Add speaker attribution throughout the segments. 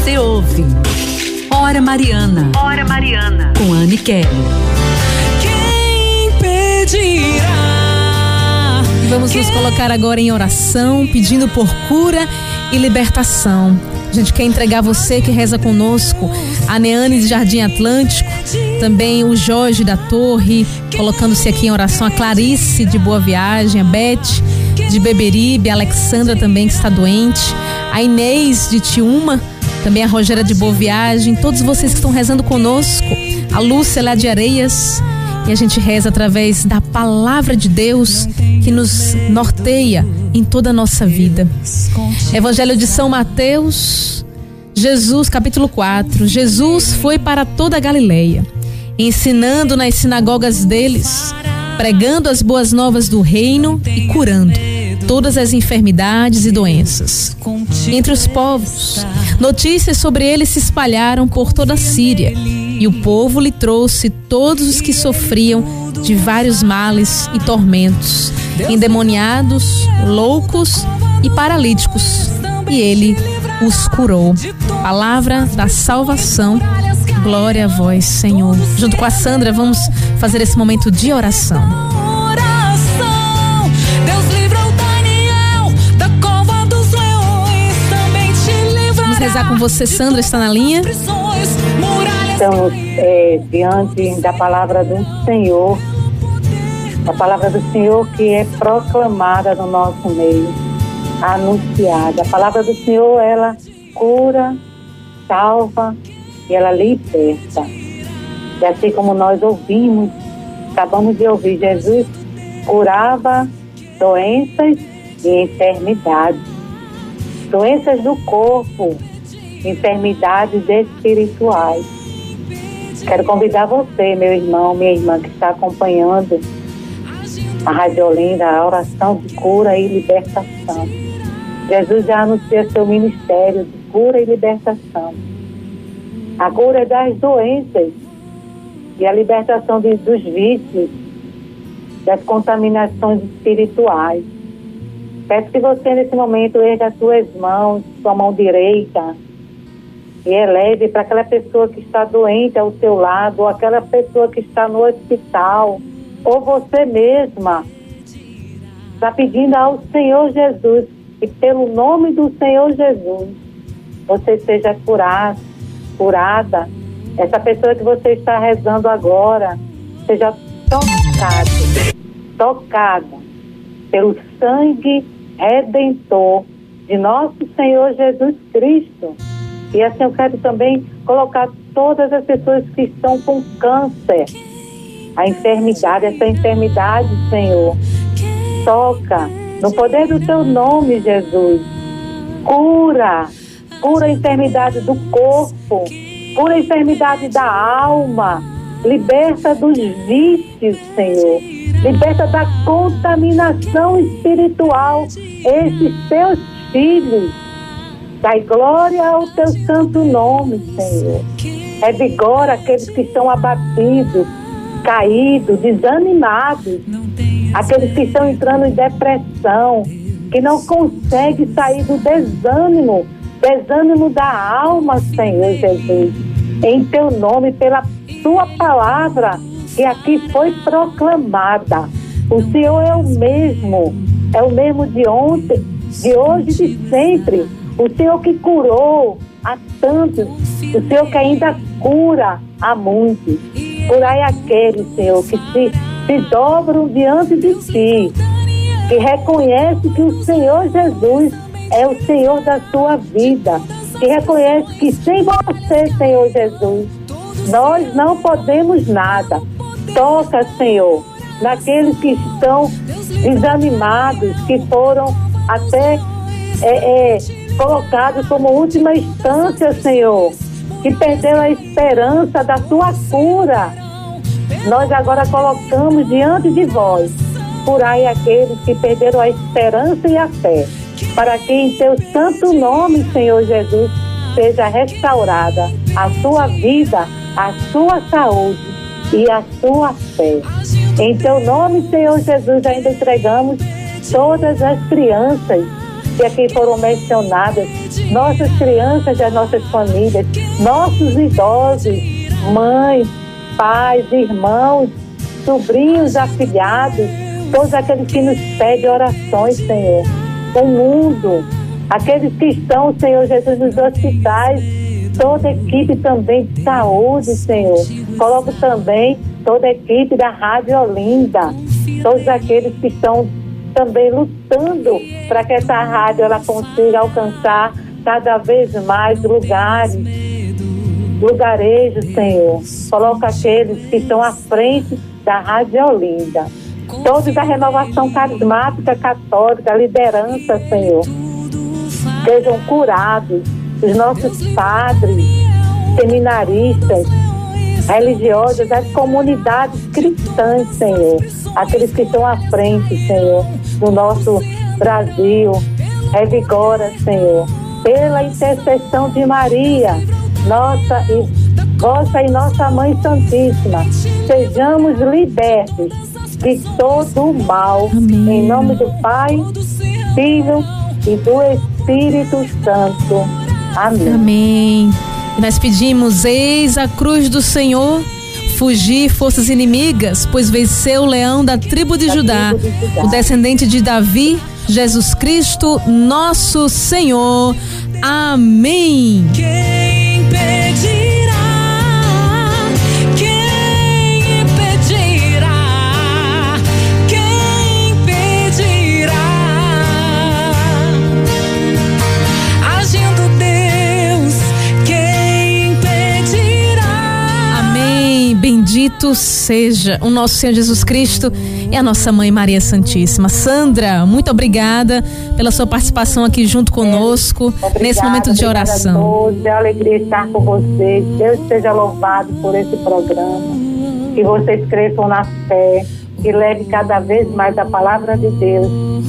Speaker 1: Você ouve. Hora Mariana.
Speaker 2: Hora Mariana.
Speaker 1: Com Anne Kelly.
Speaker 3: Quem pedirá? Vamos nos colocar agora em oração, pedindo por cura e libertação. A gente quer entregar você que reza conosco, a Neane de Jardim Atlântico, também o Jorge da Torre, colocando-se aqui em oração, a Clarice de Boa Viagem, a Beth de Beberibe, a Alexandra também que está doente, a Inês de Tiúma, também a Rogéria de Boa Viagem, todos vocês que estão rezando conosco, a Lúcia lá de Areias, e a gente reza através da palavra de Deus que nos norteia em toda a nossa vida. Evangelho de São Mateus, Jesus, capítulo 4. Jesus foi para toda a Galileia, ensinando nas sinagogas deles, pregando as boas novas do reino e curando todas as enfermidades e doenças. Entre os povos, notícias sobre ele se espalharam por toda a Síria, e o povo lhe trouxe todos os que sofriam de vários males e tormentos, endemoniados, loucos e paralíticos, e ele os curou. Palavra da salvação. Glória a vós, Senhor. Junto com a Sandra, vamos fazer esse momento de oração. Rezar com você, Sandra, está na linha?
Speaker 4: Estamos é, diante da palavra do Senhor, a palavra do Senhor que é proclamada no nosso meio, anunciada. A palavra do Senhor, ela cura, salva e ela liberta. E assim como nós ouvimos, acabamos de ouvir, Jesus curava doenças e enfermidades. Doenças do corpo, enfermidades espirituais. Quero convidar você, meu irmão, minha irmã, que está acompanhando a Rádio Olinda, a oração de cura e libertação. Jesus já anuncia seu ministério de cura e libertação. A cura das doenças e a libertação de, dos vícios, das contaminações espirituais. Peço que você, nesse momento, erga as suas mãos, sua mão direita, e eleve para aquela pessoa que está doente ao seu lado, ou aquela pessoa que está no hospital, ou você mesma. Está pedindo ao Senhor Jesus, e pelo nome do Senhor Jesus, você seja curado, curada. Essa pessoa que você está rezando agora, seja tocada, tocada pelo sangue redentor de nosso Senhor Jesus Cristo. E assim eu quero também colocar todas as pessoas que estão com câncer, a enfermidade, essa enfermidade, Senhor. Toca no poder do teu nome, Jesus. Cura, cura a enfermidade do corpo, cura a enfermidade da alma, liberta dos vícios, Senhor. Liberta da contaminação espiritual esses teus filhos. Dai glória ao teu santo nome, Senhor. Revigora aqueles que estão abatidos, caídos, desanimados. Aqueles que estão entrando em depressão, que não conseguem sair do desânimo, desânimo da alma, Senhor Jesus. Em teu nome, pela tua palavra que aqui foi proclamada. O Senhor é o mesmo, é o mesmo de ontem, de hoje e de sempre. O Senhor que curou a tantos, o Senhor que ainda cura a muitos. Curai aqueles, Senhor, que se, se dobram diante de ti, que reconhece que o Senhor Jesus é o Senhor da sua vida, que reconhece que sem você, Senhor Jesus, nós não podemos nada. Toca, Senhor, naqueles que estão desanimados, que foram até é, é, colocados como última instância, Senhor, que perderam a esperança da tua cura. Nós agora colocamos diante de vós, curai aqueles que perderam a esperança e a fé, para que em teu santo nome, Senhor Jesus, seja restaurada a sua vida, a sua saúde e a sua fé. Em teu nome, Senhor Jesus, ainda entregamos todas as crianças, que aqui foram mencionadas, nossas crianças as nossas famílias, nossos idosos, mães, pais, irmãos, sobrinhos, afilhados, todos aqueles que nos pedem orações, Senhor. O mundo, aqueles que estão, Senhor Jesus, nos hospitais, toda a equipe também de saúde, Senhor. Coloco também toda a equipe da Rádio Olinda, todos aqueles que estão também lutando para que essa rádio ela consiga alcançar cada vez mais lugares, lugarejos, Senhor. Coloca aqueles que estão à frente da Rádio Olinda. Todos da renovação carismática católica, liderança, Senhor. Sejam curados. Os nossos padres, seminaristas, religiosas, as comunidades cristãs, Senhor. Aqueles que estão à frente, Senhor, do nosso Brasil. Revigora, Senhor, pela intercessão de Maria, nossa e vossa e nossa Mãe Santíssima. Sejamos libertos de todo o mal. Amém. Em nome do Pai, Filho e do Espírito Santo. Amém.
Speaker 3: Amém. Nós pedimos, eis a cruz do Senhor, fugir forças inimigas, pois venceu o leão da tribo de, da Judá, tribo de Judá, o descendente de Davi, Jesus Cristo, nosso Senhor. Amém. Quem Bendito seja o nosso Senhor Jesus Cristo e a nossa mãe Maria Santíssima. Sandra, muito obrigada pela sua participação aqui junto conosco
Speaker 4: obrigada,
Speaker 3: nesse momento de oração. A
Speaker 4: todos, é uma alegria estar com vocês. Deus seja louvado por esse programa. Que vocês cresçam na fé que leve cada vez mais a palavra de Deus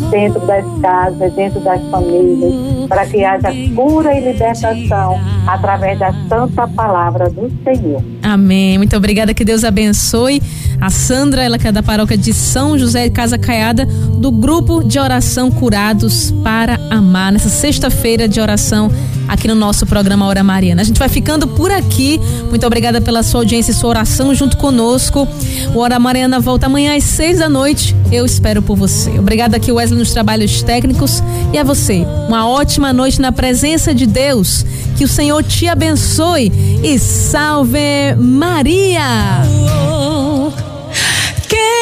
Speaker 4: dentro das casas, dentro das famílias, para que haja cura e libertação através da santa palavra do Senhor.
Speaker 3: Amém. Muito obrigada, que Deus abençoe. A Sandra, ela que é da paróquia de São José de Casa Caiada, do grupo de oração Curados para Amar, nessa sexta-feira de oração aqui no nosso programa Hora Mariana. A gente vai ficando por aqui. Muito obrigada pela sua audiência e sua oração junto conosco. O Hora Mariana volta amanhã às seis da noite. Eu espero por você. Obrigada aqui, Wesley, nos trabalhos técnicos. E a você, uma ótima noite na presença de Deus. Que o Senhor te abençoe e salve Maria. Quem?